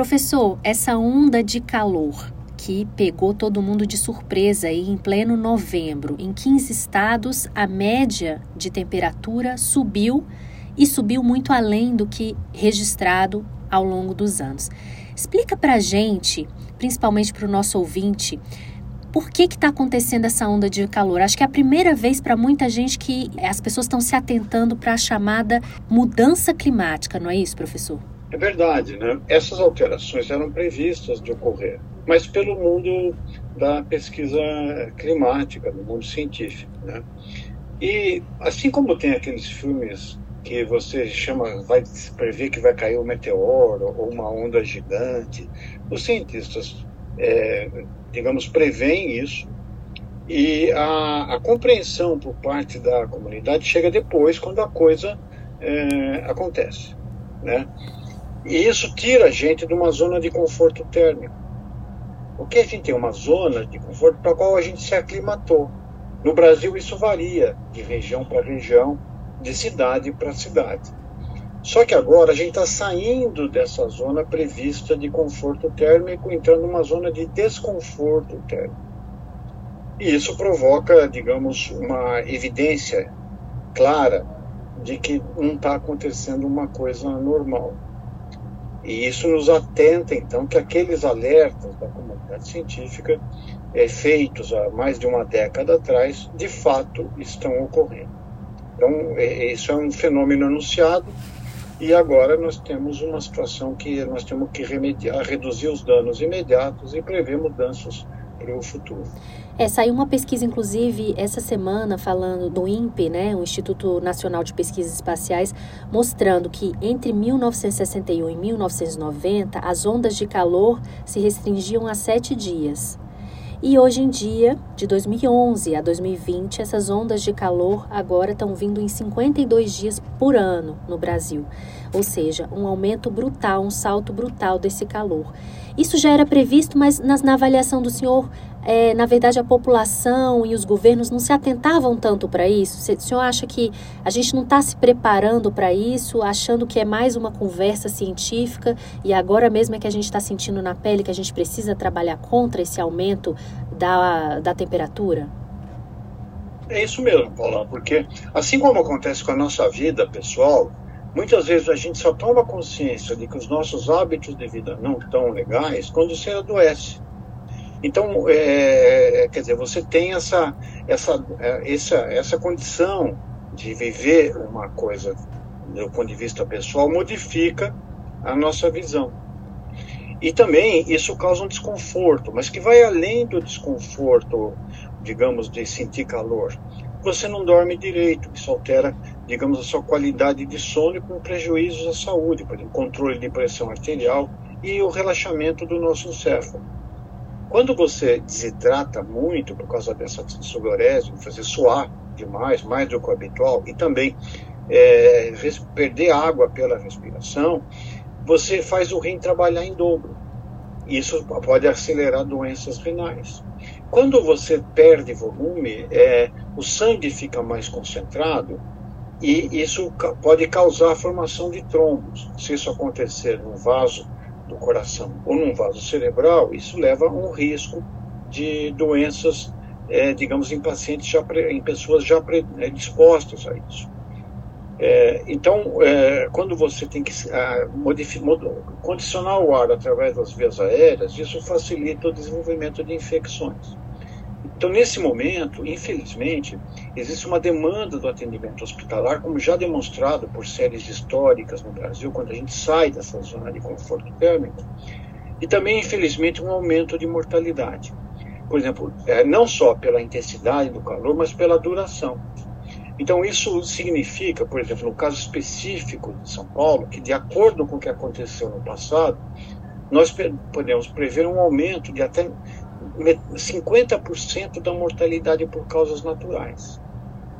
Professor, essa onda de calor que pegou todo mundo de surpresa aí em pleno novembro, em 15 estados, a média de temperatura subiu e subiu muito além do que registrado ao longo dos anos. Explica para gente, principalmente para o nosso ouvinte, por que está acontecendo essa onda de calor? Acho que é a primeira vez para muita gente que as pessoas estão se atentando para a chamada mudança climática, não é isso, professor? É verdade, né? Essas alterações eram previstas de ocorrer, mas pelo mundo da pesquisa climática, do mundo científico, né? E assim como tem aqueles filmes que você chama, vai prever que vai cair um meteoro ou uma onda gigante, os cientistas é, digamos, prevêem isso e a, a, compreensão por parte da comunidade chega depois, quando a coisa é, acontece, né? E isso tira a gente de uma zona de conforto térmico. Porque a gente tem uma zona de conforto para a qual a gente se aclimatou. No Brasil isso varia de região para região, de cidade para cidade. Só que agora a gente está saindo dessa zona prevista de conforto térmico, entrando numa zona de desconforto térmico. E isso provoca, digamos, uma evidência clara de que não está acontecendo uma coisa normal. E isso nos atenta, então, que aqueles alertas da comunidade científica, é, feitos há mais de uma década atrás, de fato estão ocorrendo. Então, é, isso é um fenômeno anunciado e agora nós temos uma situação que nós temos que remediar, reduzir os danos imediatos e prever mudanças para o futuro. É, saiu uma pesquisa, inclusive, essa semana, falando do INPE, né, o Instituto Nacional de Pesquisas Espaciais, mostrando que entre 1961 e 1990, as ondas de calor se restringiam a sete dias. E hoje em dia, de 2011 a 2020, essas ondas de calor agora estão vindo em 52 dias por ano no Brasil. Ou seja, um aumento brutal, um salto brutal desse calor. Isso já era previsto, mas na, na avaliação do senhor, é, na verdade, a população e os governos não se atentavam tanto para isso? O senhor acha que a gente não está se preparando para isso, achando que é mais uma conversa científica e agora mesmo é que a gente está sentindo na pele que a gente precisa trabalhar contra esse aumento da, da temperatura? É isso mesmo, Paula, porque assim como acontece com a nossa vida pessoal, muitas vezes a gente só toma consciência de que os nossos hábitos de vida não estão legais quando você adoece. Então, é, quer dizer, você tem essa, essa, essa, essa condição de viver uma coisa do ponto de vista pessoal, modifica a nossa visão. E também isso causa um desconforto, mas que vai além do desconforto, digamos, de sentir calor. Você não dorme direito, isso altera, digamos, a sua qualidade de sono com prejuízos à saúde, por exemplo, controle de pressão arterial e o relaxamento do nosso encéfalo. Quando você desidrata muito por causa dessa sudorese, fazer suar demais, mais do que o habitual, e também é, perder água pela respiração, você faz o rim trabalhar em dobro. Isso pode acelerar doenças renais. Quando você perde volume, é, o sangue fica mais concentrado e isso pode causar a formação de trombos. Se isso acontecer no vaso do coração ou num vaso cerebral, isso leva a um risco de doenças, é, digamos, em pacientes já em pessoas já predispostas a isso. É, então, é, quando você tem que a, condicionar o ar através das vias aéreas, isso facilita o desenvolvimento de infecções. Então, nesse momento, infelizmente, existe uma demanda do atendimento hospitalar, como já demonstrado por séries históricas no Brasil, quando a gente sai dessa zona de conforto térmico, e também, infelizmente, um aumento de mortalidade. Por exemplo, é, não só pela intensidade do calor, mas pela duração. Então, isso significa, por exemplo, no caso específico de São Paulo, que de acordo com o que aconteceu no passado, nós podemos prever um aumento de até 50% da mortalidade por causas naturais.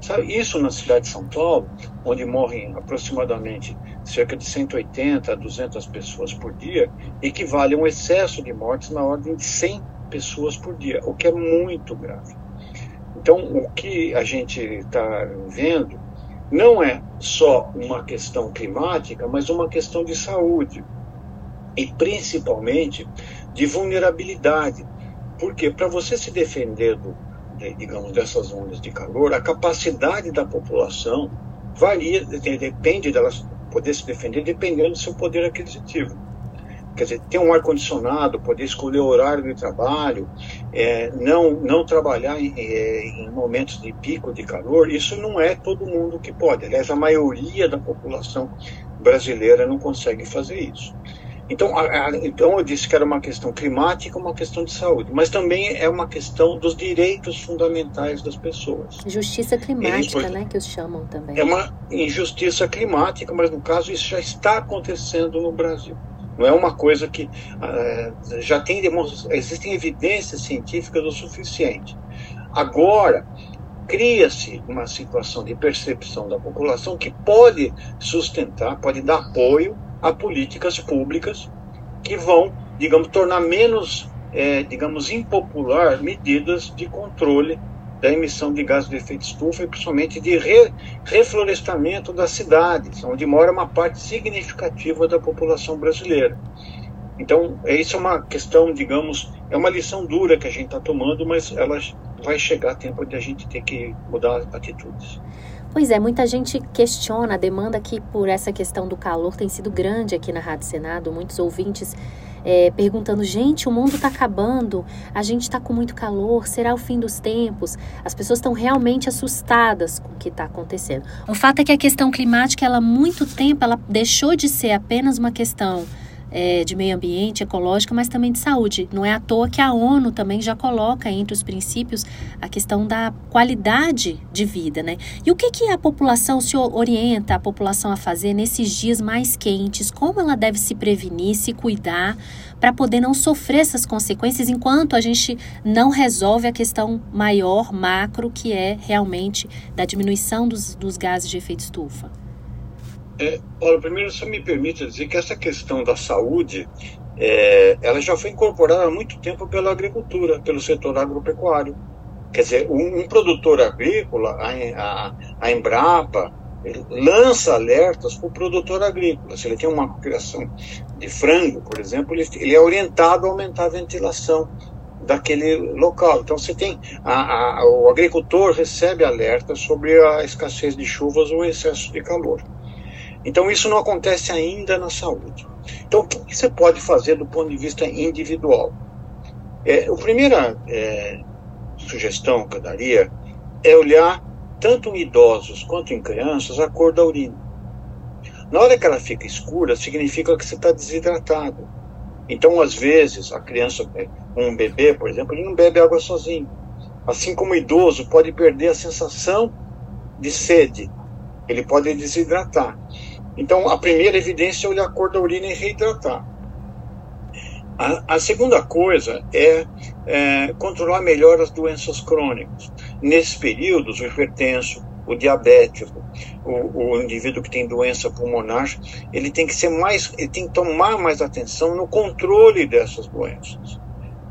Sabe, isso na cidade de São Paulo, onde morrem aproximadamente cerca de 180 a 200 pessoas por dia, equivale a um excesso de mortes na ordem de 100 pessoas por dia, o que é muito grave. Então, o que a gente está vendo não é só uma questão climática, mas uma questão de saúde e principalmente de vulnerabilidade. Porque para você se defender do, de, digamos, dessas ondas de calor, a capacidade da população varia, depende delas poder se defender dependendo do seu poder aquisitivo. Quer dizer, ter um ar-condicionado, poder escolher o horário de trabalho, é, não, não trabalhar em, é, em, momentos de pico de calor, isso não é todo mundo que pode. Aliás, a maioria da população brasileira não consegue fazer isso. Então, a, a, então eu disse que era uma questão climática, uma questão de saúde, mas também é uma questão dos direitos fundamentais das pessoas. Justiça climática, né, que os chamam também. É uma injustiça climática, mas no caso isso já está acontecendo no Brasil. Não é uma coisa que uh, já tem existem evidências científicas o suficiente. Agora cria-se uma situação de percepção da população que pode sustentar, pode dar apoio a políticas públicas que vão, digamos, tornar menos, é, digamos, impopular medidas de controle da emissão de gases de efeito estufa e principalmente de re, reflorestamento das cidades, onde mora uma parte significativa da população brasileira. Então, isso é uma questão, digamos, é uma lição dura que a gente está tomando, mas ela vai chegar a tempo de a gente ter que mudar atitudes. Pois é, muita gente questiona a demanda aqui por essa questão do calor tem sido grande aqui na Rádio Senado. Muitos ouvintes é, perguntando: gente, o mundo está acabando, a gente está com muito calor, será o fim dos tempos? As pessoas estão realmente assustadas com o que está acontecendo. O fato é que a questão climática, ela há muito tempo, ela deixou de ser apenas uma questão é, de meio ambiente, ecológica, mas também de saúde. Não é à toa que a ONU também já coloca entre os princípios a questão da qualidade de vida, né? E o que, que a população se orienta a população a fazer nesses dias mais quentes? Como ela deve se prevenir, se cuidar para poder não sofrer essas consequências enquanto a gente não resolve a questão maior, macro, que é realmente da diminuição dos, dos gases de efeito estufa? É, olha, primeiro só me permite dizer que essa questão da saúde, é, ela já foi incorporada há muito tempo pela agricultura, pelo setor agropecuário. Quer dizer, um, um produtor agrícola, a, a, a Embrapa, lança alertas para o produtor agrícola. Se ele tem uma criação de frango, por exemplo, ele, ele é orientado a aumentar a ventilação daquele local. Então você tem a, a, o agricultor recebe alertas sobre a escassez de chuvas ou excesso de calor. Então, isso não acontece ainda na saúde. Então, o que você pode fazer do ponto de vista individual? É, a primeira é, sugestão que eu daria é olhar, tanto em idosos quanto em crianças, a cor da urina. Na hora que ela fica escura, significa que você está desidratado. Então, às vezes, a criança, é, um bebê, por exemplo, ele não bebe água sozinho. Assim como o idoso pode perder a sensação de sede, ele pode desidratar. Então, a primeira evidência é olhar a cor da urina e reidratar. A, a segunda coisa é, é, controlar melhor as doenças crônicas. Nesses períodos, o hipertenso, o diabético, o, o, indivíduo que tem doença pulmonar, ele tem que ser mais, ele tem que tomar mais atenção no controle dessas doenças.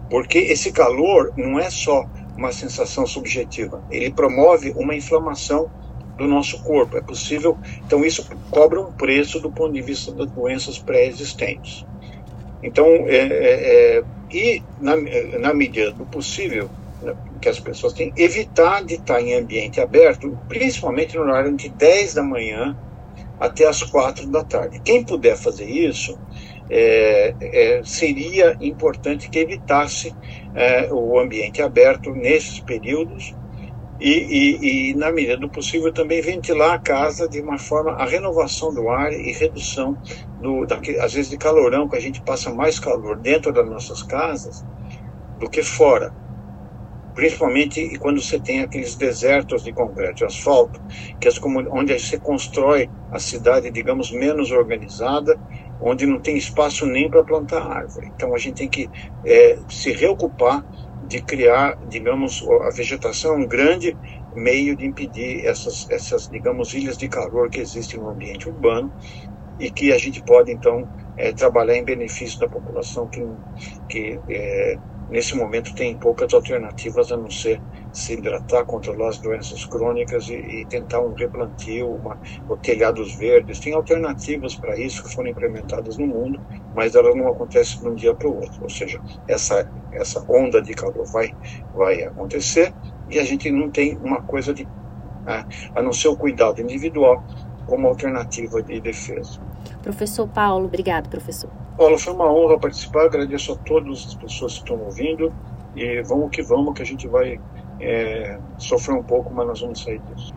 Porque esse calor não é só uma sensação subjetiva, ele promove uma inflamação do nosso corpo. É possível, então isso cobra um preço do ponto de vista das doenças pré-existentes. Então, é, é, é, e na, na medida do possível, né, que as pessoas têm, evitar de estar em ambiente aberto, principalmente no horário de 10 da manhã até as 4 da tarde. Quem puder fazer isso, é, é, seria importante que evitasse é, o ambiente aberto nesses períodos, e, e, e, na medida do possível, também ventilar a casa de uma forma, a renovação do ar e redução, do, daquele, às vezes, de calorão, que a gente passa mais calor dentro das nossas casas do que fora. Principalmente quando você tem aqueles desertos de concreto, de asfalto, que as, onde você constrói a cidade, digamos, menos organizada, onde não tem espaço nem para plantar árvore. Então a gente tem que é, se reocupar de criar, digamos, a vegetação um grande meio de impedir essas, essas, digamos, ilhas de calor que existem no ambiente urbano e que a gente pode, então, é, trabalhar em benefício da população que, que é, nesse momento tem poucas alternativas a não ser se hidratar, controlar as doenças crônicas e, e tentar um replantio, uma, ou telhados verdes. Tem alternativas para isso que foram implementadas no mundo, mas ela não acontece de um dia para o outro. Ou seja, essa, essa onda de calor vai, vai acontecer e a gente não tem uma coisa de. Né, a não ser o cuidado individual como alternativa de defesa. Professor Paulo, obrigado, professor. Paulo, foi uma honra participar, agradeço a todas as pessoas que estão ouvindo e vamos que vamos, que a gente vai é, sofrer um pouco, mas nós vamos sair disso.